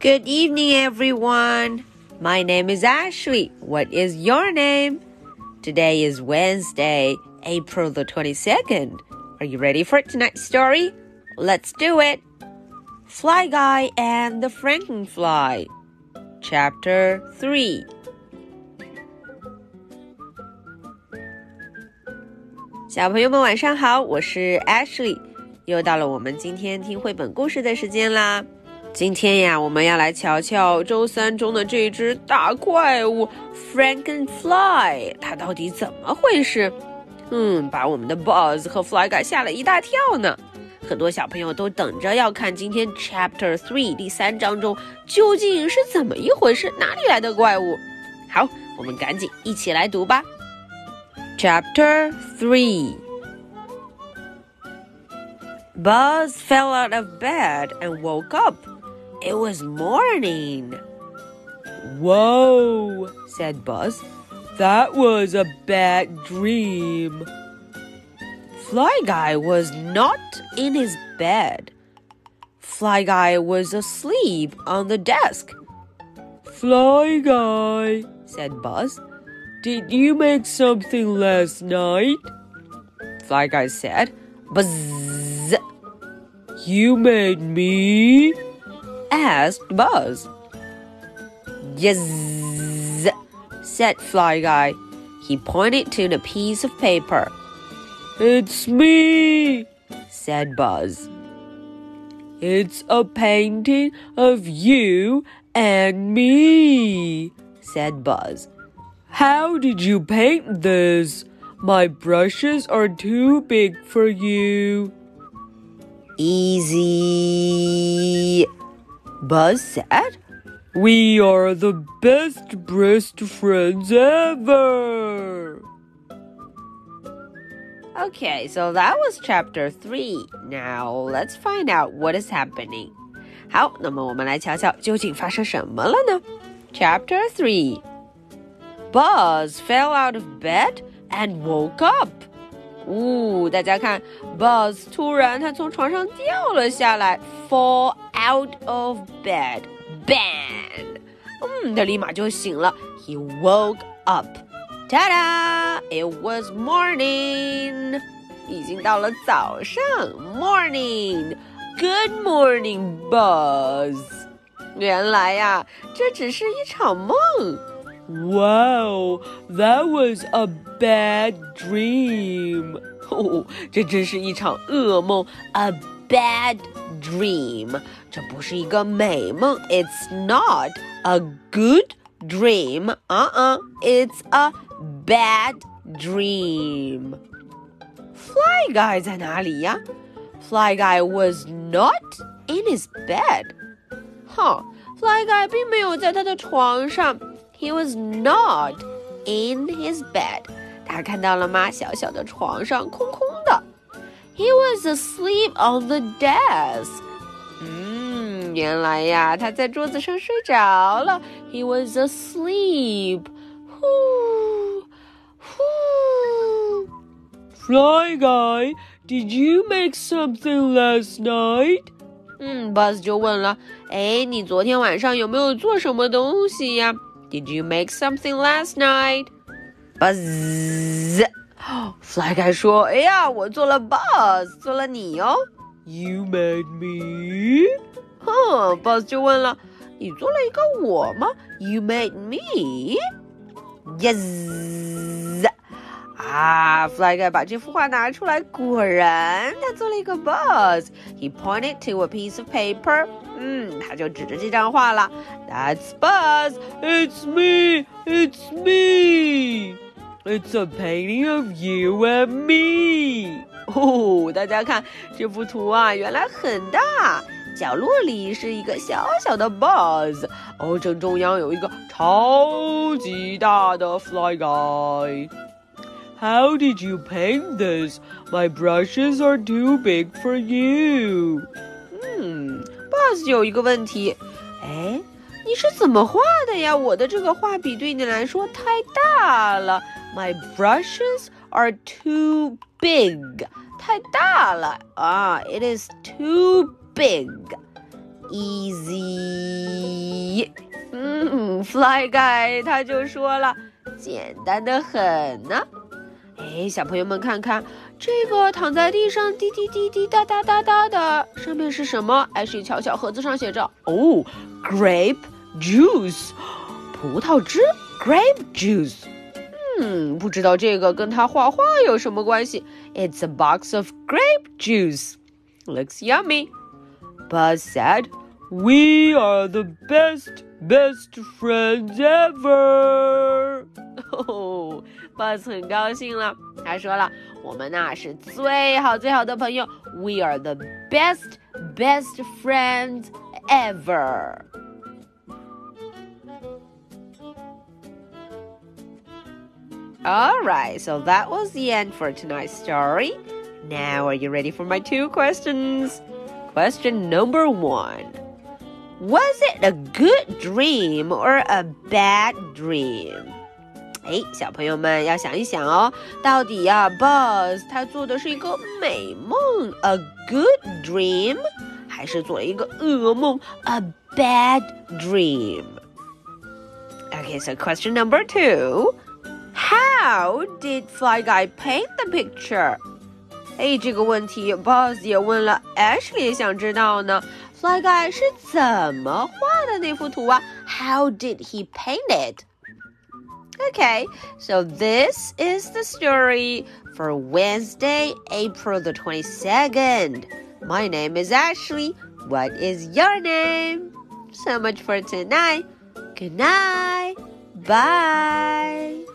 Good evening, everyone. My name is Ashley. What is your name? Today is Wednesday, April the 22nd. Are you ready for tonight's story? Let's do it. Fly Guy and the Frankenfly, Chapter 3. 小朋友们晚上好，我是 Ashley，又到了我们今天听绘本故事的时间啦。 今天呀，我们要来瞧瞧周三中的这只大怪物 Frankenfly，它到底怎么回事？嗯，把我们的 Buzz 和 Fly Guy 吓了一大跳呢。很多小朋友都等着要看今天 Chapter Three 第三章中究竟是怎么一回事，哪里来的怪物？好，我们赶紧一起来读吧。Chapter Three。Buzz fell out of bed and woke up. It was morning. Whoa, said Buzz. That was a bad dream. Fly Guy was not in his bed. Fly Guy was asleep on the desk. Fly Guy, said Buzz. Did you make something last night? Fly Guy said. Buzz. You made me? Asked Buzz. Yes, said Fly Guy. He pointed to the piece of paper. It's me, said Buzz. It's a painting of you and me, said Buzz. How did you paint this? My brushes are too big for you. Easy, Buzz said. We are the best best friends ever. Okay, so that was chapter three. Now let's find out what is happening. 好，那么我们来瞧瞧究竟发生什么了呢？Chapter three. Buzz fell out of bed and woke up. 呜，大家看，Buzz 突然他从床上掉了下来，fall out of bed, bang！嗯，他立马就醒了，He woke up. Ta-da! It was morning. 已经到了早上，morning. Good morning, Buzz. 原来呀，这只是一场梦。Wow, that was a bad dream. 哦，这真是一场噩梦，a bad dream。这不是一个美梦，It's not a good dream. Uh-uh, it's a bad dream. Fly Guy 在哪里呀？Fly Guy was not in his bed. 哈，Fly Guy 并没有在他的床上。 he was not in his bed. 他看到了吗？小小的床上空空的。He was asleep on the desk. 嗯，原来呀，他在桌子上睡着了。He was asleep. 呼呼。Fly guy, did you make something last night? 嗯，Buzz 就问了，哎，你昨天晚上有没有做什么东西呀 ？did you make something last night? Buzz. Fly Guy 说：“哎呀，我做了 Buzz，做了你哦。” You made me. 哼，Buzz 就问了：“你做了一个我吗？”You made me. Yes. 啊，Fly Guy 把这幅画拿出来，果然他做了一个 Buzz。He pointed to a piece of paper. 嗯，他就指着这张画了。That's Buzz. It's me. It's me. It's a painting of you and me. 哦，大家看这幅图啊，原来很大。角落里是一个小小的 Buzz，哦，正中央有一个超级大的 Fly Guy。How did you paint this? My brushes are too big for you. Hmm，嗯，Buzz 有一个问题，哎，你是怎么画的呀？我的这个画笔对你来说太大了。My brushes are too big，太大了啊！It is too big. Easy. big。Easy，嗯，Fly Guy 他就说了，简单的很呢、啊。哎，小朋友们看看这个躺在地上滴滴滴滴答答答答的，上面是什么？哎，是瞧瞧，盒子上写着哦，grape juice，葡萄汁，grape juice。嗯，不知道这个跟他画画有什么关系？It's a box of grape juice. Looks yummy. Buzz said, "We are the best, best friends ever." 哦，Buzz 很高兴了。他说了，我们呐是最好最好的朋友。We are the best, best friends ever. Alright, so that was the end for tonight's story. Now, are you ready for my two questions? Question number one Was it a good dream or a bad dream? 哎，小朋友们要想一想哦，到底呀、啊、，Buzz 他做的是一个美梦，a good dream，还是做了一个噩梦，a bad dream？Okay, so question number two. How did Fly Guy paint the picture? 哎，这个问题 Buzz 也问了，Ashley 想知道呢，Fly Guy 是怎么画的那幅图啊？How did he paint it? Okay, so this is the story for Wednesday, April the 22nd. My name is Ashley. What is your name? So much for tonight. Good night. Bye.